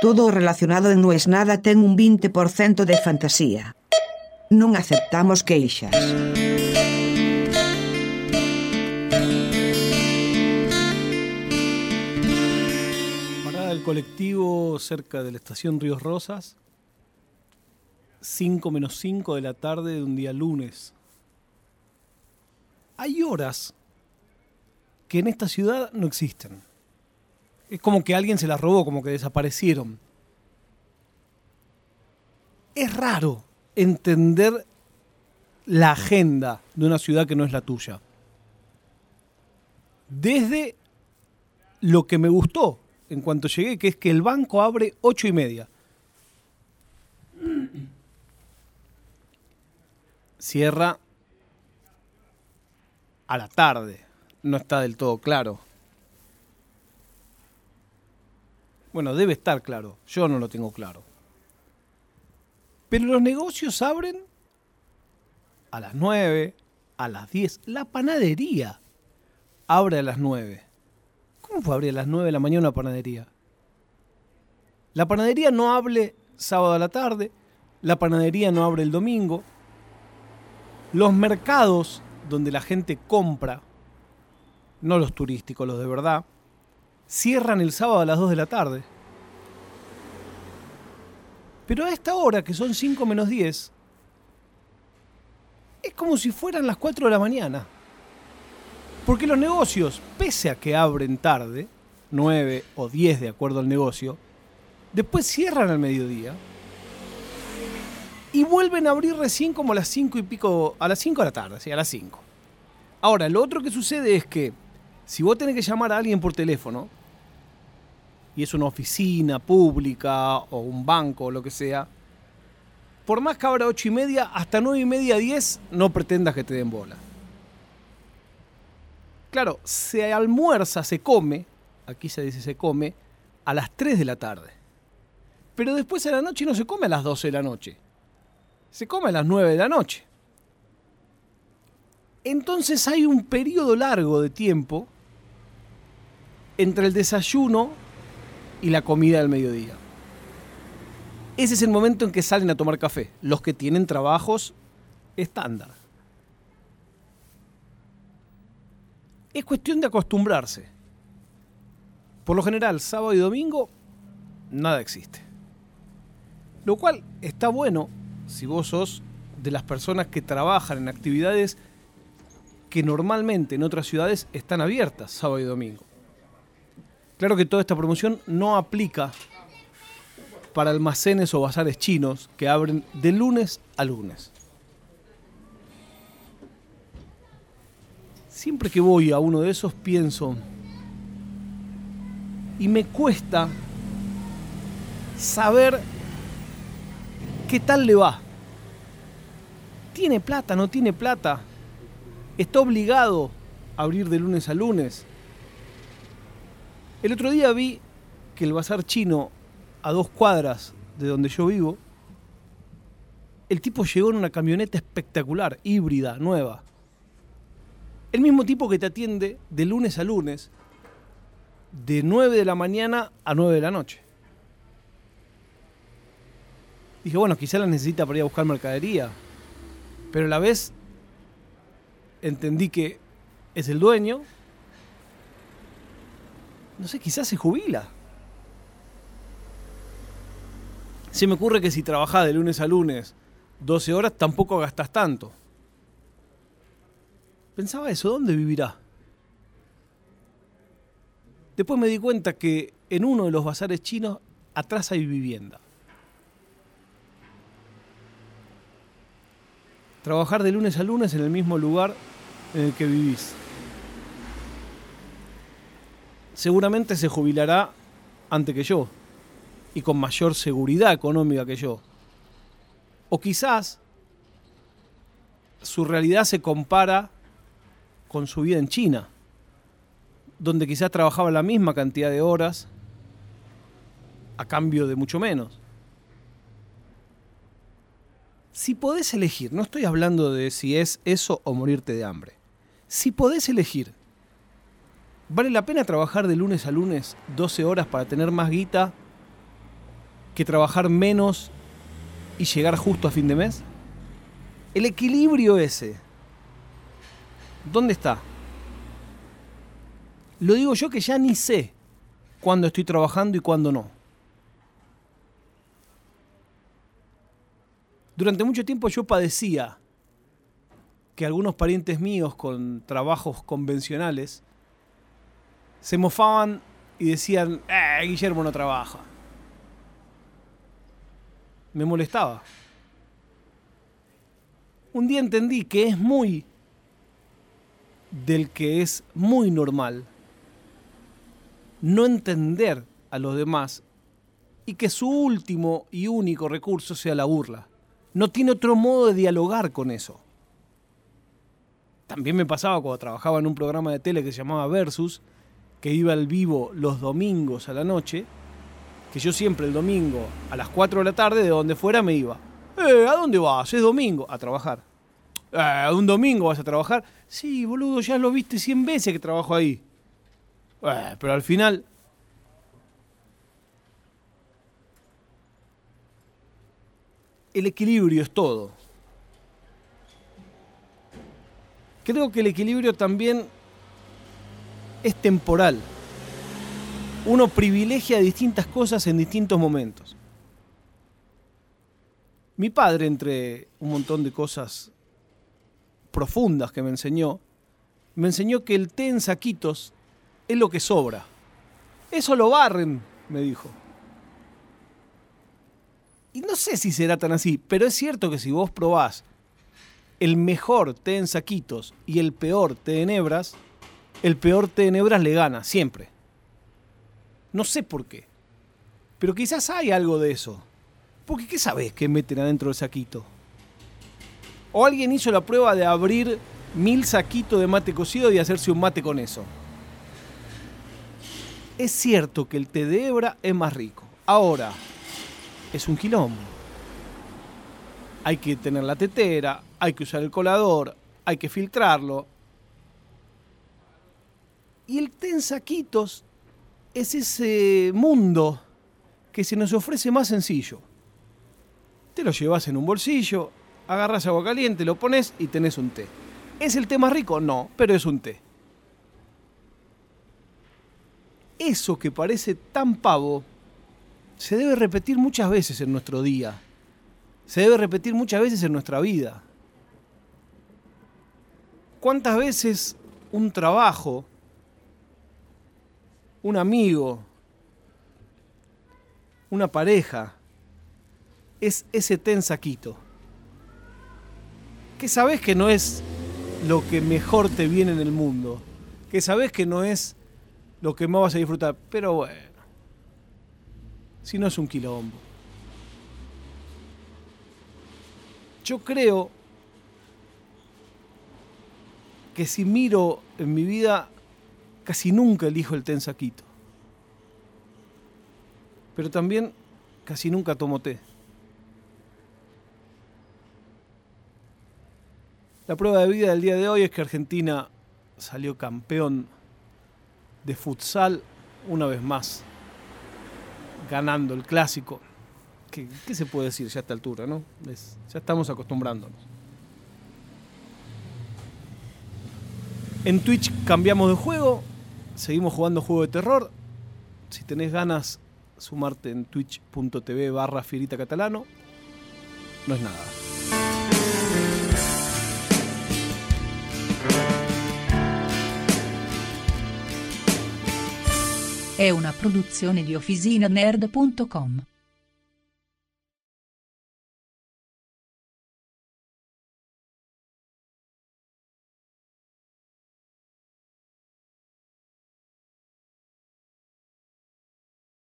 Todo relacionado en nada ten un 20% de fantasía. Non aceptamos queixas. Parada del colectivo cerca de la estación Ríos Rosas. 5 menos 5 de la tarde de un día lunes. Hay horas que en esta ciudad no existen. Es como que alguien se las robó, como que desaparecieron. Es raro entender la agenda de una ciudad que no es la tuya. Desde lo que me gustó en cuanto llegué, que es que el banco abre ocho y media. Cierra a la tarde. No está del todo claro. Bueno, debe estar claro. Yo no lo tengo claro. Pero los negocios abren a las 9, a las 10. La panadería abre a las 9. ¿Cómo puede abrir a las 9 de la mañana una panadería? La panadería no abre sábado a la tarde. La panadería no abre el domingo. Los mercados donde la gente compra, no los turísticos, los de verdad, cierran el sábado a las 2 de la tarde. Pero a esta hora, que son 5 menos 10, es como si fueran las 4 de la mañana. Porque los negocios, pese a que abren tarde, 9 o 10 de acuerdo al negocio, después cierran al mediodía y vuelven a abrir recién como a las 5 y pico, a las 5 de la tarde, sí, a las 5. Ahora, lo otro que sucede es que si vos tenés que llamar a alguien por teléfono, y es una oficina pública o un banco o lo que sea, por más que abra ocho y media, hasta nueve y media, 10, no pretendas que te den bola. Claro, se almuerza, se come, aquí se dice se come, a las 3 de la tarde. Pero después de la noche no se come a las 12 de la noche. Se come a las 9 de la noche. Entonces hay un periodo largo de tiempo entre el desayuno y la comida del mediodía. Ese es el momento en que salen a tomar café, los que tienen trabajos estándar. Es cuestión de acostumbrarse. Por lo general, sábado y domingo, nada existe. Lo cual está bueno si vos sos de las personas que trabajan en actividades que normalmente en otras ciudades están abiertas sábado y domingo. Claro que toda esta promoción no aplica para almacenes o bazares chinos que abren de lunes a lunes. Siempre que voy a uno de esos pienso, y me cuesta saber qué tal le va. ¿Tiene plata? ¿No tiene plata? ¿Está obligado a abrir de lunes a lunes? El otro día vi que el bazar chino, a dos cuadras de donde yo vivo, el tipo llegó en una camioneta espectacular, híbrida, nueva. El mismo tipo que te atiende de lunes a lunes, de 9 de la mañana a 9 de la noche. Dije, bueno, quizá la necesita para ir a buscar mercadería. Pero a la vez entendí que es el dueño. No sé, quizás se jubila. Se me ocurre que si trabajás de lunes a lunes 12 horas, tampoco gastas tanto. Pensaba eso, ¿dónde vivirá? Después me di cuenta que en uno de los bazares chinos atrás hay vivienda. Trabajar de lunes a lunes en el mismo lugar en el que vivís. Seguramente se jubilará antes que yo y con mayor seguridad económica que yo. O quizás su realidad se compara con su vida en China, donde quizás trabajaba la misma cantidad de horas a cambio de mucho menos. Si podés elegir, no estoy hablando de si es eso o morirte de hambre. Si podés elegir, ¿vale la pena trabajar de lunes a lunes 12 horas para tener más guita que trabajar menos y llegar justo a fin de mes? El equilibrio ese, ¿dónde está? Lo digo yo que ya ni sé cuándo estoy trabajando y cuándo no. Durante mucho tiempo yo padecía que algunos parientes míos con trabajos convencionales se mofaban y decían, eh, Guillermo no trabaja. Me molestaba. Un día entendí que es muy del que es muy normal no entender a los demás y que su último y único recurso sea la burla. No tiene otro modo de dialogar con eso. También me pasaba cuando trabajaba en un programa de tele que se llamaba Versus, que iba al vivo los domingos a la noche, que yo siempre el domingo a las 4 de la tarde, de donde fuera, me iba. Eh, ¿a dónde vas? Es domingo. A trabajar. Eh, ¿un domingo vas a trabajar? Sí, boludo, ya lo viste 100 veces que trabajo ahí. Eh, pero al final... El equilibrio es todo. Creo que el equilibrio también es temporal. Uno privilegia distintas cosas en distintos momentos. Mi padre, entre un montón de cosas profundas que me enseñó, me enseñó que el té en saquitos es lo que sobra. Eso lo barren, me dijo. Y no sé si será tan así, pero es cierto que si vos probás el mejor té en saquitos y el peor té de nebras, el peor té de nebras le gana, siempre. No sé por qué. Pero quizás hay algo de eso. Porque ¿qué sabés que meten adentro del saquito? O alguien hizo la prueba de abrir mil saquitos de mate cocido y hacerse un mate con eso. Es cierto que el té de es más rico. Ahora, es un quilombo. Hay que tener la tetera, hay que usar el colador, hay que filtrarlo, y el té en saquitos es ese mundo que se nos ofrece más sencillo. Te lo llevas en un bolsillo, agarras agua caliente, lo pones y tenés un té. ¿Es el té más rico? No, pero es un té. Eso que parece tan pavo se debe repetir muchas veces en nuestro día. Se debe repetir muchas veces en nuestra vida. ¿Cuántas veces un trabajo un amigo, una pareja, es ese ten saquito. Que sabes que no es lo que mejor te viene en el mundo. Que sabes que no es lo que más vas a disfrutar. Pero bueno, si no es un quilombo. Yo creo que si miro en mi vida casi nunca elijo el té en saquito. Pero también casi nunca tomo té. La prueba de vida del día de hoy es que Argentina salió campeón de futsal una vez más, ganando el clásico. ¿Qué, se puede decir ya a esta altura? ¿no? ya estamos acostumbrándonos. En Twitch cambiamos de juego, seguimos jugando juego de terror. Si tenés ganas, sumarte en twitch.tv barra Fierita Catalano. No es nada. È una produzione di OfficinaNerd.com.